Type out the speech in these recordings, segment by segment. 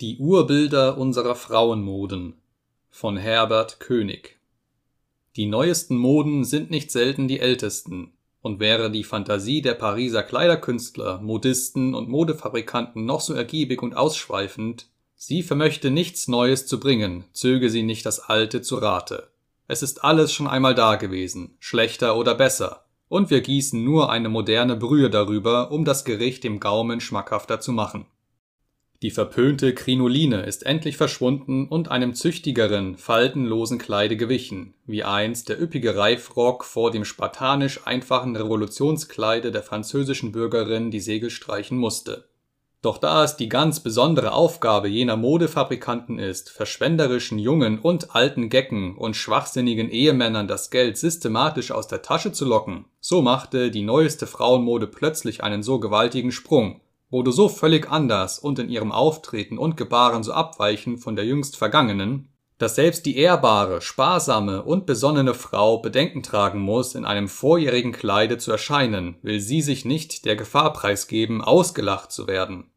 Die Urbilder unserer Frauenmoden von Herbert König Die neuesten Moden sind nicht selten die ältesten, und wäre die Fantasie der Pariser Kleiderkünstler, Modisten und Modefabrikanten noch so ergiebig und ausschweifend, sie vermöchte nichts Neues zu bringen, zöge sie nicht das Alte zu Rate. Es ist alles schon einmal dagewesen, schlechter oder besser, und wir gießen nur eine moderne Brühe darüber, um das Gericht dem Gaumen schmackhafter zu machen die verpönte Krinoline ist endlich verschwunden und einem züchtigeren, faltenlosen Kleide gewichen, wie einst der üppige Reifrock vor dem spartanisch einfachen Revolutionskleide der französischen Bürgerin die Segel streichen musste. Doch da es die ganz besondere Aufgabe jener Modefabrikanten ist, verschwenderischen jungen und alten Gecken und schwachsinnigen Ehemännern das Geld systematisch aus der Tasche zu locken, so machte die neueste Frauenmode plötzlich einen so gewaltigen Sprung wurde so völlig anders und in ihrem Auftreten und Gebaren so abweichend von der jüngst Vergangenen, dass selbst die ehrbare, sparsame und besonnene Frau Bedenken tragen muss, in einem vorjährigen Kleide zu erscheinen, will sie sich nicht der Gefahr preisgeben, ausgelacht zu werden.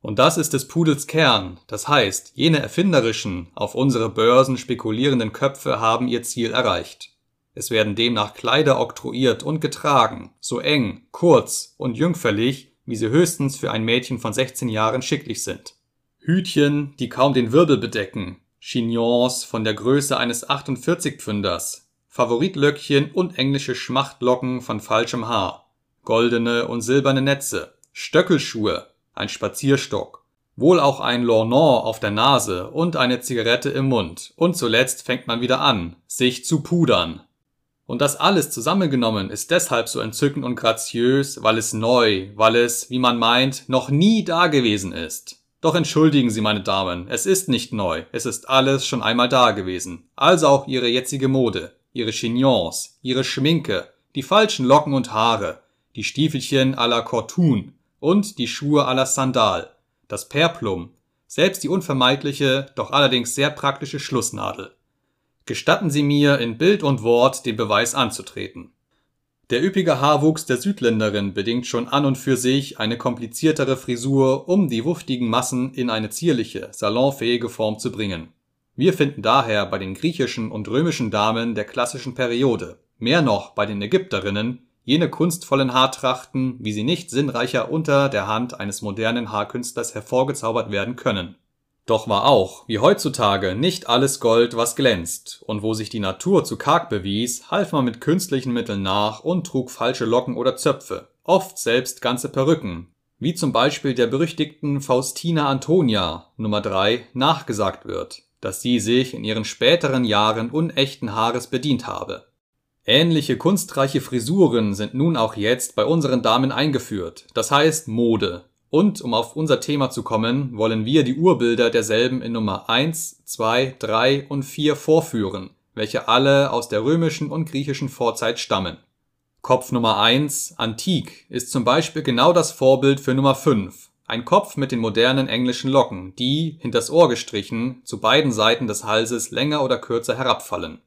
Und das ist des Pudels Kern, das heißt, jene erfinderischen, auf unsere Börsen spekulierenden Köpfe haben ihr Ziel erreicht. Es werden demnach Kleider oktroyiert und getragen, so eng, kurz und jüngferlich, wie sie höchstens für ein Mädchen von 16 Jahren schicklich sind. Hütchen, die kaum den Wirbel bedecken, Chignons von der Größe eines 48-Pfünders, Favoritlöckchen und englische Schmachtlocken von falschem Haar, goldene und silberne Netze, Stöckelschuhe, ein Spazierstock, wohl auch ein Lorgnon auf der Nase und eine Zigarette im Mund, und zuletzt fängt man wieder an, sich zu pudern. Und das alles zusammengenommen ist deshalb so entzückend und graziös, weil es neu, weil es, wie man meint, noch nie dagewesen ist. Doch entschuldigen Sie, meine Damen, es ist nicht neu, es ist alles schon einmal dagewesen. Also auch Ihre jetzige Mode, Ihre Chignons, Ihre Schminke, die falschen Locken und Haare, die Stiefelchen à la Cortun und die Schuhe à la Sandal, das Perplum, selbst die unvermeidliche, doch allerdings sehr praktische Schlussnadel. Gestatten Sie mir, in Bild und Wort den Beweis anzutreten. Der üppige Haarwuchs der Südländerin bedingt schon an und für sich eine kompliziertere Frisur, um die wuchtigen Massen in eine zierliche, salonfähige Form zu bringen. Wir finden daher bei den griechischen und römischen Damen der klassischen Periode, mehr noch bei den Ägypterinnen, jene kunstvollen Haartrachten, wie sie nicht sinnreicher unter der Hand eines modernen Haarkünstlers hervorgezaubert werden können doch war auch, wie heutzutage, nicht alles Gold, was glänzt, und wo sich die Natur zu karg bewies, half man mit künstlichen Mitteln nach und trug falsche Locken oder Zöpfe, oft selbst ganze Perücken, wie zum Beispiel der berüchtigten Faustina Antonia Nummer 3 nachgesagt wird, dass sie sich in ihren späteren Jahren unechten Haares bedient habe. Ähnliche kunstreiche Frisuren sind nun auch jetzt bei unseren Damen eingeführt, das heißt Mode, und um auf unser Thema zu kommen, wollen wir die Urbilder derselben in Nummer 1, 2, 3 und 4 vorführen, welche alle aus der römischen und griechischen Vorzeit stammen. Kopf Nummer 1, Antik, ist zum Beispiel genau das Vorbild für Nummer 5, ein Kopf mit den modernen englischen Locken, die, hinters Ohr gestrichen, zu beiden Seiten des Halses länger oder kürzer herabfallen.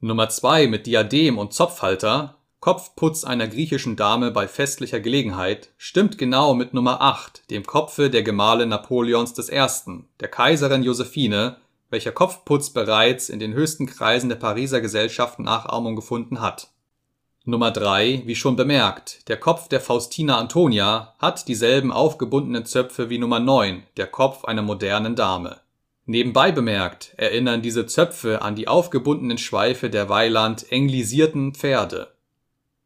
Nummer 2 mit Diadem und Zopfhalter Kopfputz einer griechischen Dame bei festlicher Gelegenheit stimmt genau mit Nummer 8, dem Kopfe der Gemahlin Napoleons I., der Kaiserin Josephine, welcher Kopfputz bereits in den höchsten Kreisen der Pariser Gesellschaft Nachahmung gefunden hat. Nummer 3, wie schon bemerkt, der Kopf der Faustina Antonia hat dieselben aufgebundenen Zöpfe wie Nummer 9, der Kopf einer modernen Dame. Nebenbei bemerkt erinnern diese Zöpfe an die aufgebundenen Schweife der Weiland englisierten Pferde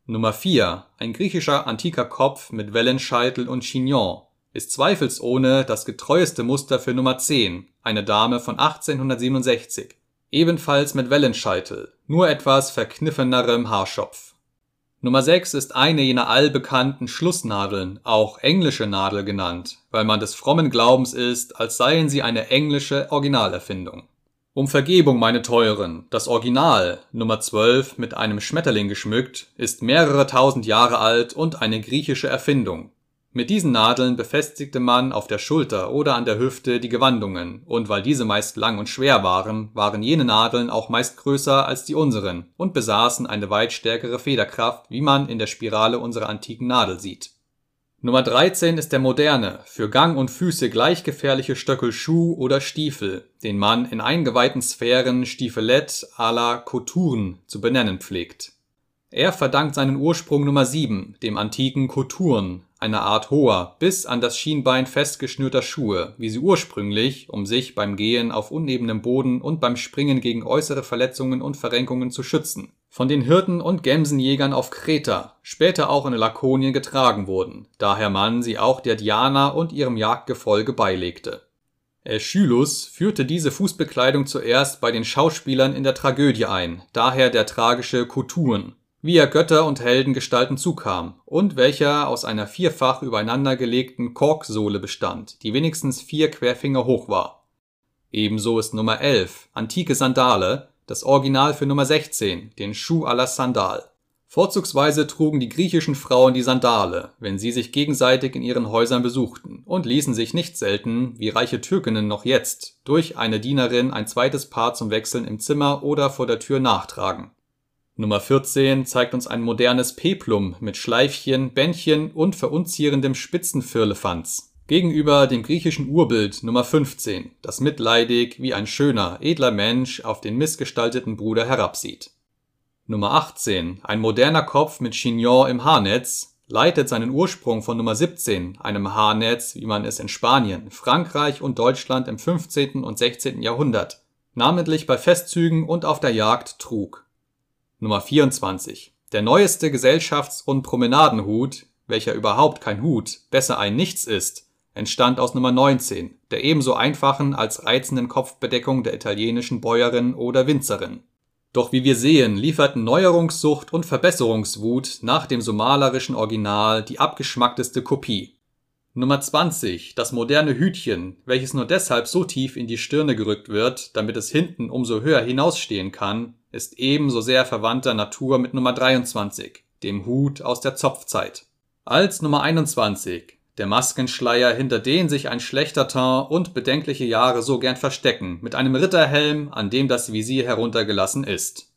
Nummer 4, ein griechischer antiker Kopf mit Wellenscheitel und Chignon, ist zweifelsohne das getreueste Muster für Nummer 10, eine Dame von 1867, ebenfalls mit Wellenscheitel, nur etwas verkniffenerem Haarschopf. Nummer 6 ist eine jener allbekannten Schlussnadeln, auch englische Nadel genannt, weil man des frommen Glaubens ist, als seien sie eine englische Originalerfindung um Vergebung, meine Teuren, das Original, Nummer 12, mit einem Schmetterling geschmückt, ist mehrere tausend Jahre alt und eine griechische Erfindung. Mit diesen Nadeln befestigte man auf der Schulter oder an der Hüfte die Gewandungen, und weil diese meist lang und schwer waren, waren jene Nadeln auch meist größer als die unseren und besaßen eine weit stärkere Federkraft, wie man in der Spirale unserer antiken Nadel sieht Nummer 13 ist der moderne, für Gang und Füße gleich gefährliche Stöckelschuh oder Stiefel, den man in eingeweihten Sphären Stiefelette à la Cothurne zu benennen pflegt. Er verdankt seinen Ursprung Nummer 7, dem antiken Kothurn, einer Art hoher, bis an das Schienbein festgeschnürter Schuhe, wie sie ursprünglich, um sich beim Gehen auf unebenem Boden und beim Springen gegen äußere Verletzungen und Verrenkungen zu schützen, von den Hirten und Gemsenjägern auf Kreta, später auch in Lakonien getragen wurden, daher man sie auch der Diana und ihrem Jagdgefolge beilegte. Aeschylus führte diese Fußbekleidung zuerst bei den Schauspielern in der Tragödie ein, daher der tragische Kothurn, wie er Götter und Heldengestalten zukam und welcher aus einer vierfach übereinander gelegten Korksohle bestand, die wenigstens vier Querfinger hoch war. Ebenso ist Nummer 11, antike Sandale, das Original für Nummer 16, den Schuh à la Sandal. Vorzugsweise trugen die griechischen Frauen die Sandale, wenn sie sich gegenseitig in ihren Häusern besuchten und ließen sich nicht selten, wie reiche Türkinnen noch jetzt, durch eine Dienerin ein zweites Paar zum Wechseln im Zimmer oder vor der Tür nachtragen Nummer 14 zeigt uns ein modernes Peplum mit Schleifchen, Bändchen und verunzierendem Spitzenfirlefanz. Gegenüber dem griechischen Urbild Nummer 15, das mitleidig wie ein schöner, edler Mensch auf den missgestalteten Bruder herabsieht. Nummer 18, ein moderner Kopf mit Chignon im Haarnetz, leitet seinen Ursprung von Nummer 17, einem Haarnetz, wie man es in Spanien, Frankreich und Deutschland im 15. und 16. Jahrhundert, namentlich bei Festzügen und auf der Jagd trug Nummer 24. Der neueste Gesellschafts- und Promenadenhut, welcher überhaupt kein Hut, besser ein Nichts ist, entstand aus Nummer 19, der ebenso einfachen als reizenden Kopfbedeckung der italienischen Bäuerin oder Winzerin. Doch wie wir sehen, lieferten Neuerungssucht und Verbesserungswut nach dem so malerischen Original die abgeschmackteste Kopie. Nummer 20, das moderne Hütchen, welches nur deshalb so tief in die Stirne gerückt wird, damit es hinten umso höher hinausstehen kann, ist ebenso sehr verwandter Natur mit Nummer 23, dem Hut aus der Zopfzeit. Als Nummer 21, der Maskenschleier, hinter den sich ein schlechter Teint und bedenkliche Jahre so gern verstecken, mit einem Ritterhelm, an dem das Visier heruntergelassen ist